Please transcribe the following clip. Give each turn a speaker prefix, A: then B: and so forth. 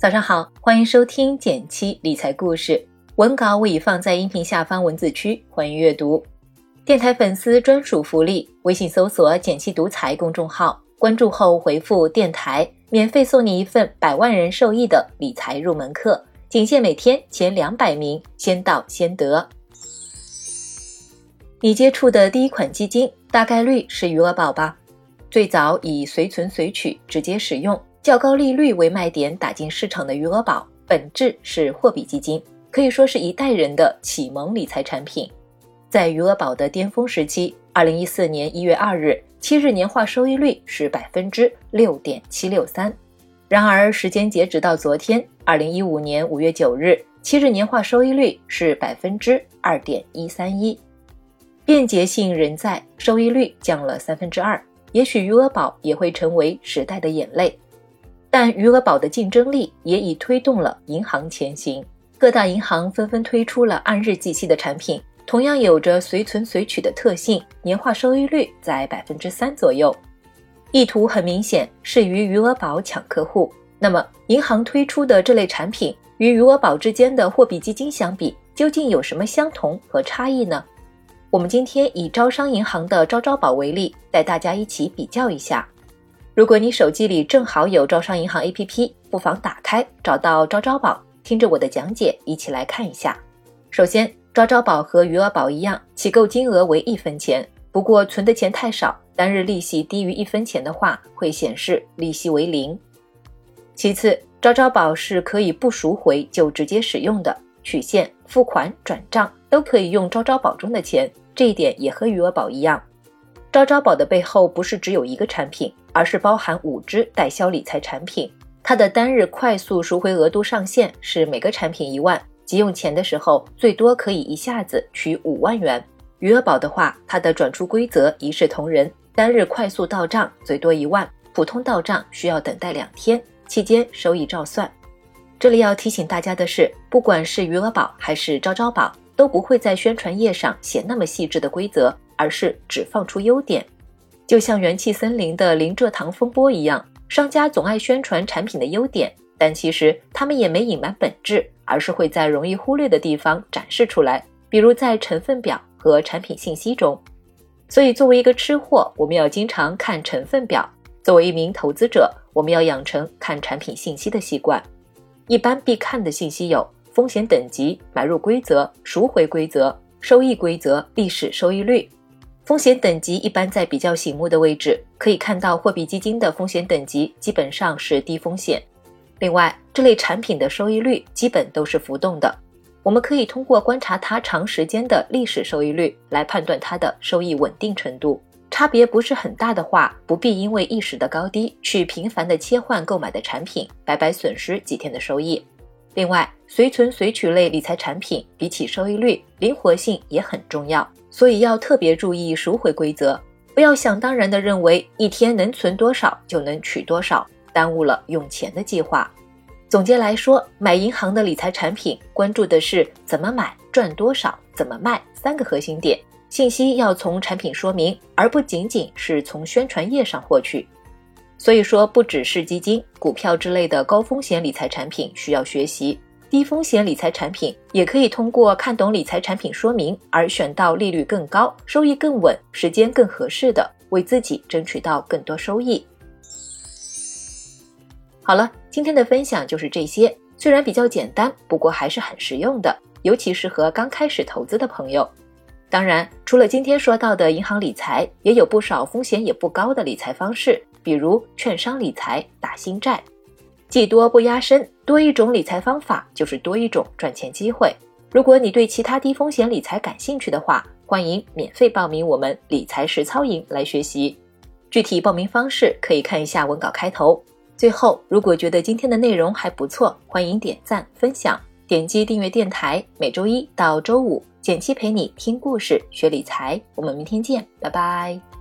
A: 早上好，欢迎收听减七理财故事，文稿我已放在音频下方文字区，欢迎阅读。电台粉丝专属福利：微信搜索“减七独裁”公众号，关注后回复“电台”，免费送你一份百万人受益的理财入门课，仅限每天前两百名，先到先得。你接触的第一款基金大概率是余额宝吧？最早以随存随取直接使用。较高利率为卖点打进市场的余额宝，本质是货币基金，可以说是一代人的启蒙理财产品。在余额宝的巅峰时期，二零一四年一月二日，七日年化收益率是百分之六点七六三。然而，时间截止到昨天，二零一五年五月九日，七日年化收益率是百分之二点一三一。便捷性仍在，收益率降了三分之二。也许余额宝也会成为时代的眼泪。但余额宝的竞争力也已推动了银行前行，各大银行纷纷推出了按日计息的产品，同样有着随存随取的特性，年化收益率在百分之三左右。意图很明显是与余额宝抢客户。那么，银行推出的这类产品与余额宝之间的货币基金相比，究竟有什么相同和差异呢？我们今天以招商银行的招招宝为例，带大家一起比较一下。如果你手机里正好有招商银行 APP，不妨打开，找到招招宝，听着我的讲解，一起来看一下。首先，招招宝和余额宝一样，起购金额为一分钱，不过存的钱太少，单日利息低于一分钱的话，会显示利息为零。其次，招招宝是可以不赎回就直接使用的，取现、付款、转账都可以用招招宝中的钱，这一点也和余额宝一样。招招宝的背后不是只有一个产品，而是包含五只代销理财产品。它的单日快速赎回额度上限是每个产品一万，急用钱的时候最多可以一下子取五万元。余额宝的话，它的转出规则一视同仁，单日快速到账最多一万，普通到账需要等待两天，期间收益照算。这里要提醒大家的是，不管是余额宝还是招招宝，都不会在宣传页上写那么细致的规则。而是只放出优点，就像元气森林的零蔗糖风波一样，商家总爱宣传产品的优点，但其实他们也没隐瞒本质，而是会在容易忽略的地方展示出来，比如在成分表和产品信息中。所以，作为一个吃货，我们要经常看成分表；作为一名投资者，我们要养成看产品信息的习惯。一般必看的信息有风险等级、买入规则、赎回规则、收益规则、历史收益率。风险等级一般在比较醒目的位置，可以看到货币基金的风险等级基本上是低风险。另外，这类产品的收益率基本都是浮动的，我们可以通过观察它长时间的历史收益率来判断它的收益稳定程度。差别不是很大的话，不必因为一时的高低去频繁的切换购买的产品，白白损失几天的收益。另外，随存随取类理财产品比起收益率，灵活性也很重要。所以要特别注意赎回规则，不要想当然的认为一天能存多少就能取多少，耽误了用钱的计划。总结来说，买银行的理财产品，关注的是怎么买赚多少，怎么卖三个核心点。信息要从产品说明，而不仅仅是从宣传页上获取。所以说，不只是基金、股票之类的高风险理财产品需要学习。低风险理财产品也可以通过看懂理财产品说明而选到利率更高、收益更稳、时间更合适的，为自己争取到更多收益。好了，今天的分享就是这些，虽然比较简单，不过还是很实用的，尤其适合刚开始投资的朋友。当然，除了今天说到的银行理财，也有不少风险也不高的理财方式，比如券商理财、打新债。技多不压身，多一种理财方法就是多一种赚钱机会。如果你对其他低风险理财感兴趣的话，欢迎免费报名我们理财实操营来学习。具体报名方式可以看一下文稿开头。最后，如果觉得今天的内容还不错，欢迎点赞分享，点击订阅电台。每周一到周五，简七陪你听故事学理财。我们明天见，拜拜。